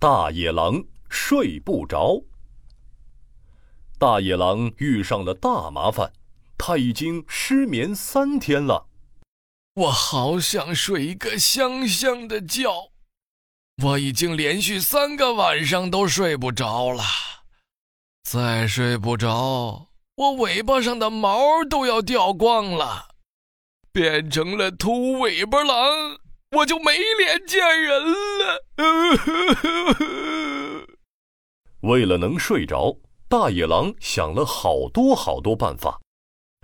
大野狼睡不着。大野狼遇上了大麻烦，他已经失眠三天了。我好想睡一个香香的觉，我已经连续三个晚上都睡不着了。再睡不着，我尾巴上的毛都要掉光了，变成了秃尾巴狼，我就没脸见人了。为了能睡着，大野狼想了好多好多办法。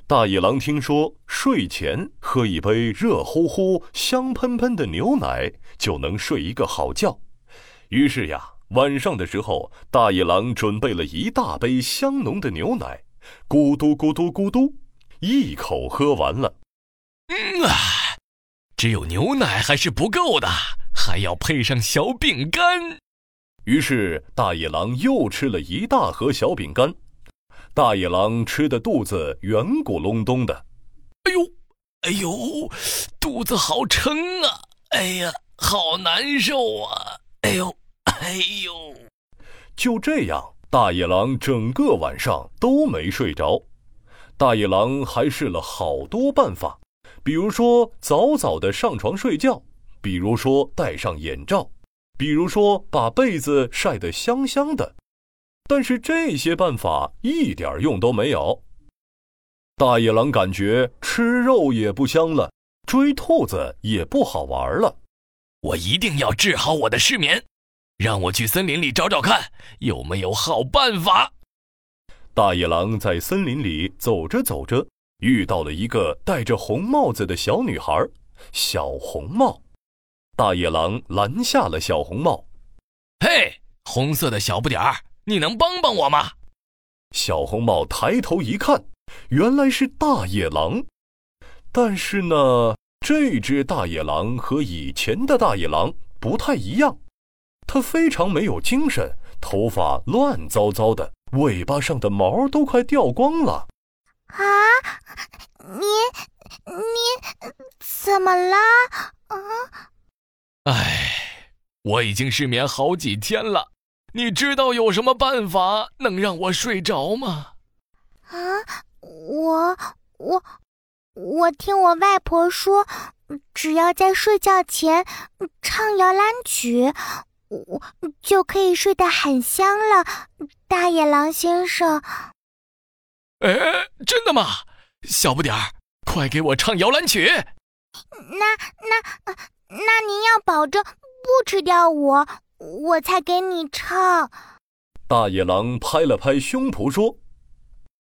大野狼听说睡前喝一杯热乎乎、香喷喷的牛奶就能睡一个好觉，于是呀。晚上的时候，大野狼准备了一大杯香浓的牛奶，咕嘟咕嘟咕嘟，一口喝完了。嗯啊，只有牛奶还是不够的，还要配上小饼干。于是大野狼又吃了一大盒小饼干。大野狼吃的肚子圆鼓隆咚的。哎呦，哎呦，肚子好撑啊！哎呀，好难受啊！哎呦。哎呦！就这样，大野狼整个晚上都没睡着。大野狼还试了好多办法，比如说早早的上床睡觉，比如说戴上眼罩，比如说把被子晒得香香的。但是这些办法一点用都没有。大野狼感觉吃肉也不香了，追兔子也不好玩了。我一定要治好我的失眠。让我去森林里找找看，有没有好办法。大野狼在森林里走着走着，遇到了一个戴着红帽子的小女孩，小红帽。大野狼拦下了小红帽。嘿，红色的小不点儿，你能帮帮我吗？小红帽抬头一看，原来是大野狼。但是呢，这只大野狼和以前的大野狼不太一样。它非常没有精神，头发乱糟糟的，尾巴上的毛都快掉光了。啊，你你怎么了？啊！哎，我已经失眠好几天了，你知道有什么办法能让我睡着吗？啊，我我我听我外婆说，只要在睡觉前唱摇篮曲。我就可以睡得很香了，大野狼先生。哎，真的吗？小不点儿，快给我唱摇篮曲。那那那您要保证不吃掉我，我才给你唱。大野狼拍了拍胸脯说：“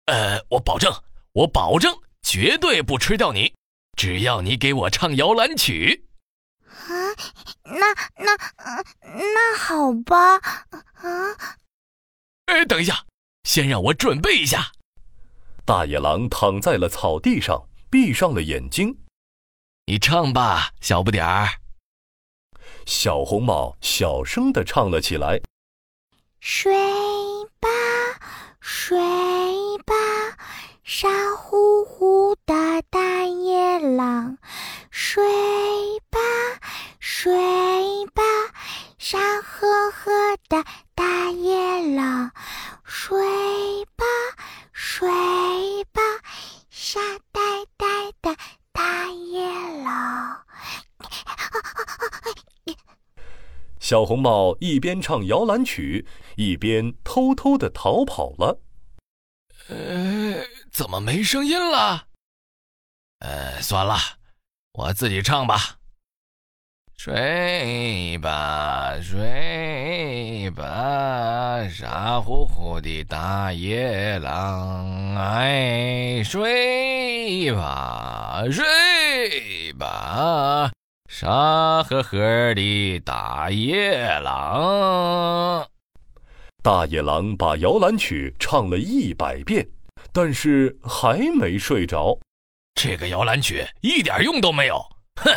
呃，我保证，我保证，绝对不吃掉你，只要你给我唱摇篮曲。”啊，那那那好吧，啊！哎，等一下，先让我准备一下。大野狼躺在了草地上，闭上了眼睛。你唱吧，小不点儿。小红帽小声的唱了起来：“睡小红帽一边唱摇篮曲，一边偷偷的逃跑了。呃，怎么没声音了？呃，算了，我自己唱吧。睡吧，睡吧，傻乎乎的大野狼，哎，睡吧，睡吧，傻呵呵的大野狼。大野狼把摇篮曲唱了一百遍，但是还没睡着。这个摇篮曲一点用都没有，哼！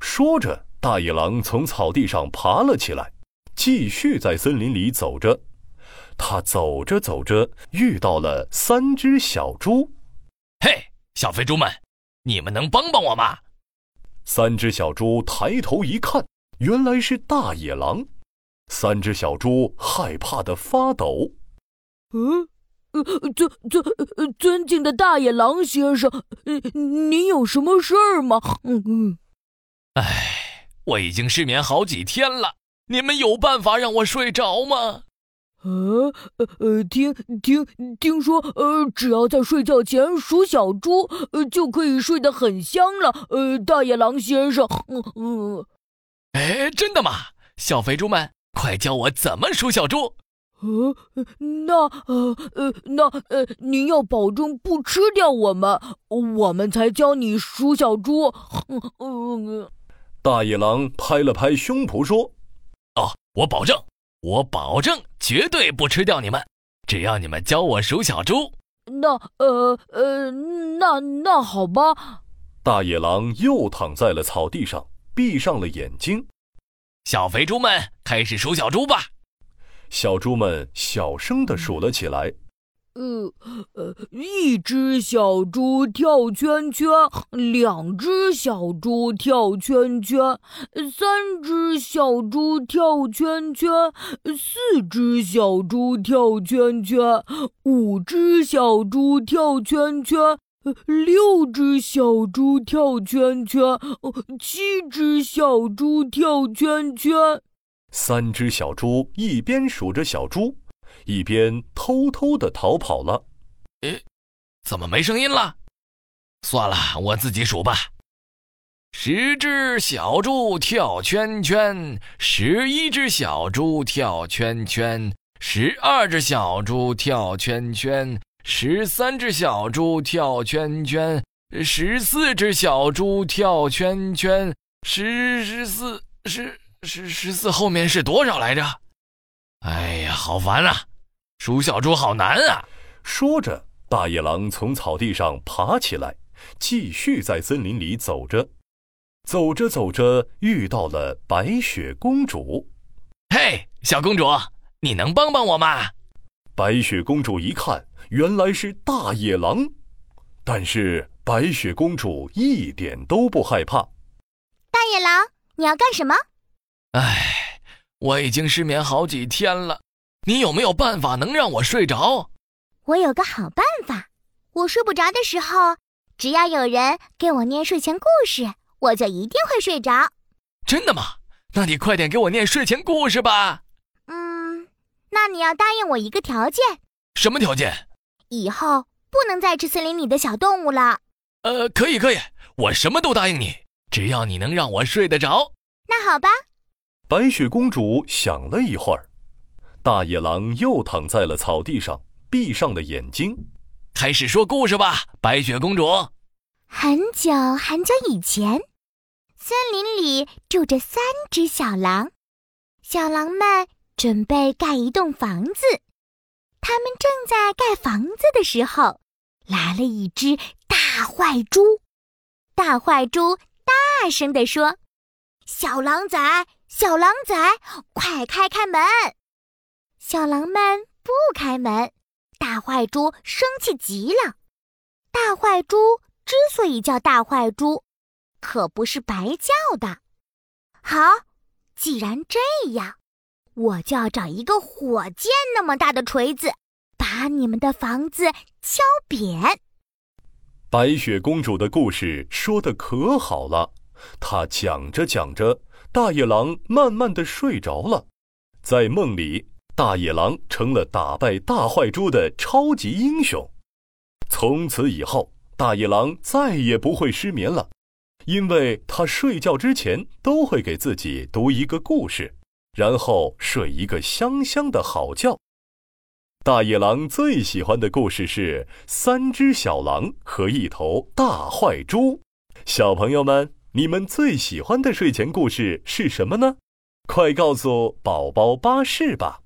说着，大野狼从草地上爬了起来，继续在森林里走着。他走着走着，遇到了三只小猪。嘿，小肥猪们，你们能帮帮我吗？三只小猪抬头一看，原来是大野狼。三只小猪害怕的发抖。嗯，呃，尊尊尊敬的大野狼先生，呃，您有什么事儿吗？嗯嗯。哎，我已经失眠好几天了，你们有办法让我睡着吗？呃呃，听听听说，呃，只要在睡觉前数小猪，呃，就可以睡得很香了。呃，大野狼先生，嗯嗯，哎，真的吗？小肥猪们，快教我怎么数小猪。呃，那呃呃，那呃，您要保证不吃掉我们，我们才教你数小猪。嗯嗯，大野狼拍了拍胸脯说：“哦，我保证。”我保证绝对不吃掉你们，只要你们教我数小猪。那呃呃，那那好吧。大野狼又躺在了草地上，闭上了眼睛。小肥猪们开始数小猪吧。小猪们小声地数了起来。呃呃，一只小猪跳圈圈，两只小猪跳圈圈，三只小猪跳圈圈，四只小猪跳圈圈，五只小猪跳圈圈，六只小猪跳圈圈，七只小猪跳圈圈。三只小猪一边数着小猪。一边偷偷的逃跑了。诶，怎么没声音了？算了，我自己数吧。十只小猪跳圈圈，十一只小猪跳圈圈，十二只小猪跳圈圈，十三只小猪跳圈圈，十四只小猪跳圈圈，十十四十十十四后面是多少来着？哎呀，好烦啊！数小猪好难啊！说着，大野狼从草地上爬起来，继续在森林里走着。走着走着，遇到了白雪公主。嘿，小公主，你能帮帮我吗？白雪公主一看，原来是大野狼，但是白雪公主一点都不害怕。大野狼，你要干什么？唉，我已经失眠好几天了。你有没有办法能让我睡着？我有个好办法，我睡不着的时候，只要有人给我念睡前故事，我就一定会睡着。真的吗？那你快点给我念睡前故事吧。嗯，那你要答应我一个条件。什么条件？以后不能再吃森林里的小动物了。呃，可以可以，我什么都答应你，只要你能让我睡得着。那好吧。白雪公主想了一会儿。大野狼又躺在了草地上，闭上了眼睛，开始说故事吧。白雪公主，很久很久以前，森林里住着三只小狼，小狼们准备盖一栋房子。他们正在盖房子的时候，来了一只大坏猪。大坏猪大声地说：“小狼崽，小狼崽，快开开门！”小狼们不开门，大坏猪生气极了。大坏猪之所以叫大坏猪，可不是白叫的。好，既然这样，我就要找一个火箭那么大的锤子，把你们的房子敲扁。白雪公主的故事说的可好了，她讲着讲着，大野狼慢慢的睡着了，在梦里。大野狼成了打败大坏猪的超级英雄。从此以后，大野狼再也不会失眠了，因为他睡觉之前都会给自己读一个故事，然后睡一个香香的好觉。大野狼最喜欢的故事是《三只小狼和一头大坏猪》。小朋友们，你们最喜欢的睡前故事是什么呢？快告诉宝宝巴士吧！